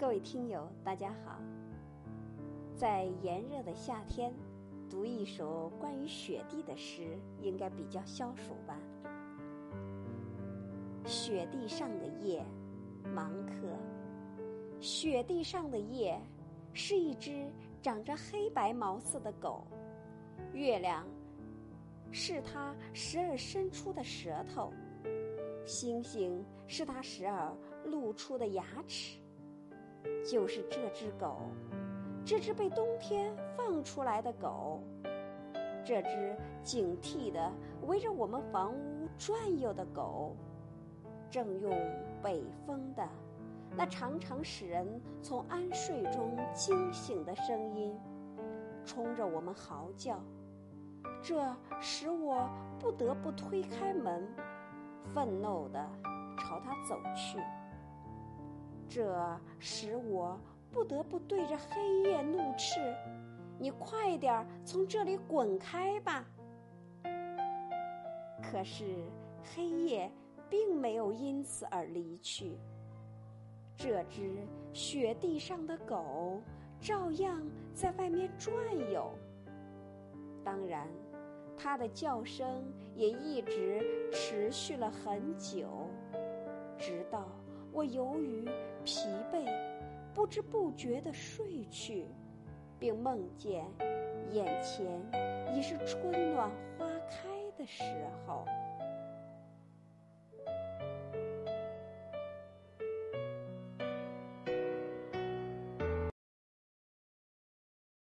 各位听友，大家好。在炎热的夏天，读一首关于雪地的诗，应该比较消暑吧。雪地上的夜，芒克。雪地上的夜，是一只长着黑白毛色的狗。月亮是它时而伸出的舌头，星星是它时而露出的牙齿。就是这只狗，这只被冬天放出来的狗，这只警惕的围着我们房屋转悠的狗，正用北风的那常常使人从安睡中惊醒的声音，冲着我们嚎叫。这使我不得不推开门，愤怒的朝他走去。这使我不得不对着黑夜怒斥：“你快点从这里滚开吧！”可是黑夜并没有因此而离去。这只雪地上的狗照样在外面转悠。当然，它的叫声也一直持续了很久，直到。我由于疲惫，不知不觉地睡去，并梦见眼前已是春暖花开的时候。